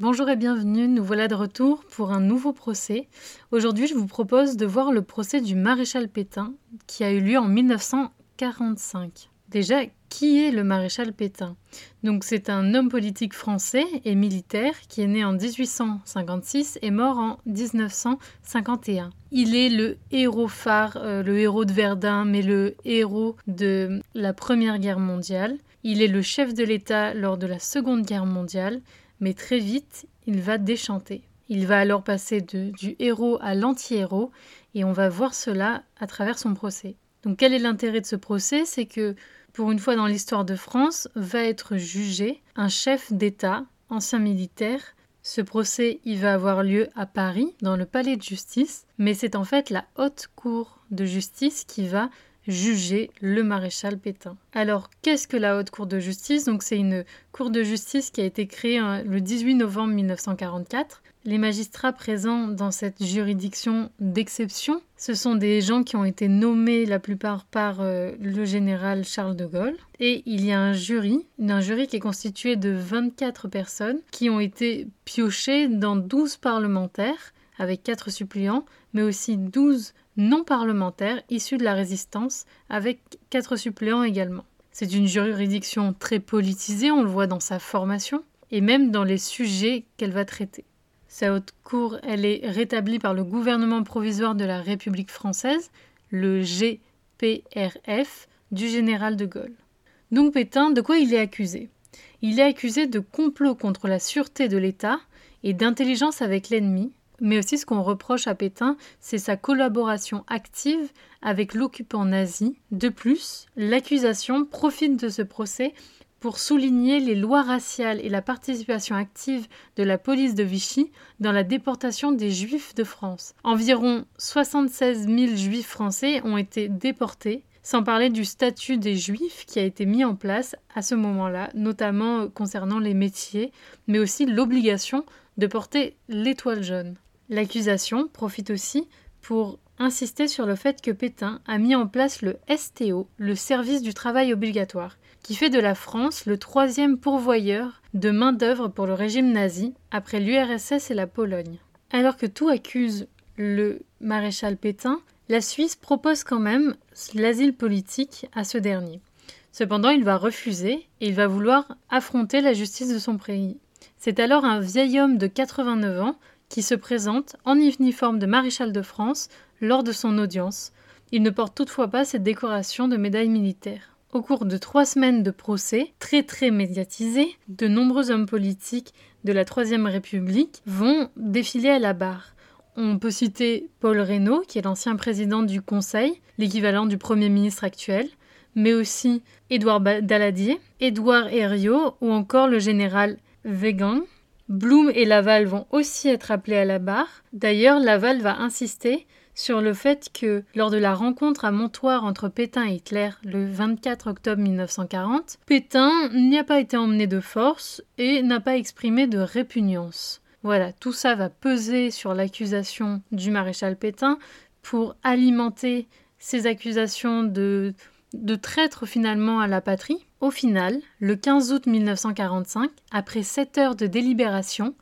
Bonjour et bienvenue, nous voilà de retour pour un nouveau procès. Aujourd'hui, je vous propose de voir le procès du maréchal Pétain qui a eu lieu en 1945. Déjà, qui est le maréchal Pétain? Donc c'est un homme politique français et militaire qui est né en 1856 et mort en 1951. Il est le héros phare, euh, le héros de Verdun, mais le héros de la Première Guerre mondiale. Il est le chef de l'État lors de la Seconde Guerre mondiale mais très vite, il va déchanter. Il va alors passer du héros à l'anti-héros, et on va voir cela à travers son procès. Donc quel est l'intérêt de ce procès? C'est que, pour une fois dans l'histoire de France, va être jugé un chef d'État, ancien militaire. Ce procès, il va avoir lieu à Paris, dans le palais de justice, mais c'est en fait la haute cour de justice qui va juger le maréchal Pétain. Alors, qu'est-ce que la Haute Cour de justice? Donc, c'est une cour de justice qui a été créée hein, le 18 novembre 1944. Les magistrats présents dans cette juridiction d'exception, ce sont des gens qui ont été nommés la plupart par euh, le général Charles de Gaulle. Et il y a un jury, un jury qui est constitué de 24 personnes qui ont été piochées dans 12 parlementaires avec 4 suppléants, mais aussi 12 non parlementaires issus de la résistance, avec quatre suppléants également. C'est une juridiction très politisée, on le voit dans sa formation, et même dans les sujets qu'elle va traiter. Sa haute cour, elle est rétablie par le gouvernement provisoire de la République française, le GPRF, du général de Gaulle. Donc Pétain, de quoi il est accusé? Il est accusé de complot contre la sûreté de l'État et d'intelligence avec l'ennemi, mais aussi ce qu'on reproche à Pétain, c'est sa collaboration active avec l'occupant nazi. De plus, l'accusation profite de ce procès pour souligner les lois raciales et la participation active de la police de Vichy dans la déportation des Juifs de France. Environ 76 000 Juifs français ont été déportés, sans parler du statut des Juifs qui a été mis en place à ce moment-là, notamment concernant les métiers, mais aussi l'obligation de porter l'étoile jaune. L'accusation profite aussi pour insister sur le fait que Pétain a mis en place le STO, le service du travail obligatoire, qui fait de la France le troisième pourvoyeur de main-d'œuvre pour le régime nazi après l'URSS et la Pologne. Alors que tout accuse le maréchal Pétain, la Suisse propose quand même l'asile politique à ce dernier. Cependant, il va refuser et il va vouloir affronter la justice de son pays. C'est alors un vieil homme de 89 ans qui se présente en uniforme de maréchal de France lors de son audience. Il ne porte toutefois pas cette décoration de médaille militaire. Au cours de trois semaines de procès, très très médiatisés, de nombreux hommes politiques de la Troisième République vont défiler à la barre. On peut citer Paul Reynaud, qui est l'ancien président du Conseil, l'équivalent du Premier ministre actuel, mais aussi Édouard Daladier, Édouard Herriot ou encore le général Bloom et Laval vont aussi être appelés à la barre. D'ailleurs, Laval va insister sur le fait que lors de la rencontre à Montoire entre Pétain et Hitler le 24 octobre 1940, Pétain n'y a pas été emmené de force et n'a pas exprimé de répugnance. Voilà, tout ça va peser sur l'accusation du maréchal Pétain pour alimenter ces accusations de, de traître finalement à la patrie. Au final, le 15 août 1945, après 7 heures de délibération,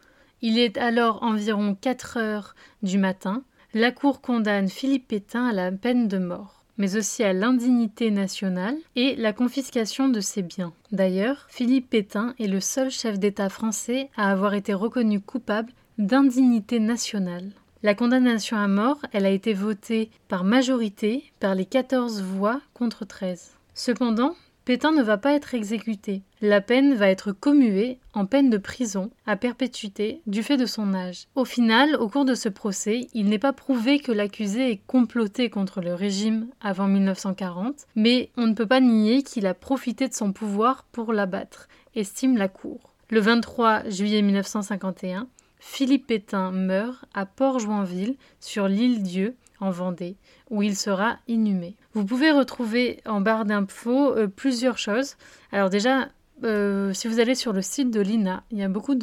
il est alors environ 4 heures du matin, la Cour condamne Philippe Pétain à la peine de mort, mais aussi à l'indignité nationale et la confiscation de ses biens. D'ailleurs, Philippe Pétain est le seul chef d'État français à avoir été reconnu coupable d'indignité nationale. La condamnation à mort, elle a été votée par majorité par les 14 voix contre 13. Cependant, Pétain ne va pas être exécuté. La peine va être commuée en peine de prison à perpétuité du fait de son âge. Au final, au cours de ce procès, il n'est pas prouvé que l'accusé ait comploté contre le régime avant 1940, mais on ne peut pas nier qu'il a profité de son pouvoir pour l'abattre, estime la Cour. Le 23 juillet 1951, Philippe Pétain meurt à Port-Joinville, sur l'île Dieu, en Vendée, où il sera inhumé. Vous pouvez retrouver en barre d'infos euh, plusieurs choses. Alors déjà, euh, si vous allez sur le site de l'INA, il y a beaucoup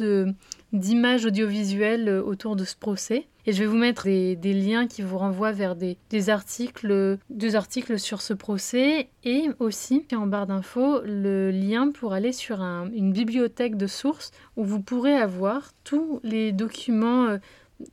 d'images audiovisuelles euh, autour de ce procès. Et je vais vous mettre des, liens qui vous renvoient vers des, articles, deux articles sur ce procès et aussi en barre d'infos le lien pour aller sur une bibliothèque de sources où vous pourrez avoir tous les documents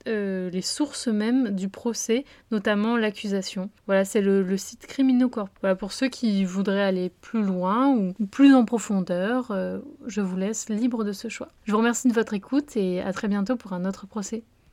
euh, les sources mêmes du procès, notamment l'accusation. Voilà, c'est le, site Criminocorp. Voilà, pour ceux qui voudraient aller plus loin ou, plus en profondeur, euh, je vous laisse libre de ce choix. Je vous remercie de votre écoute et à très bientôt pour un autre procès.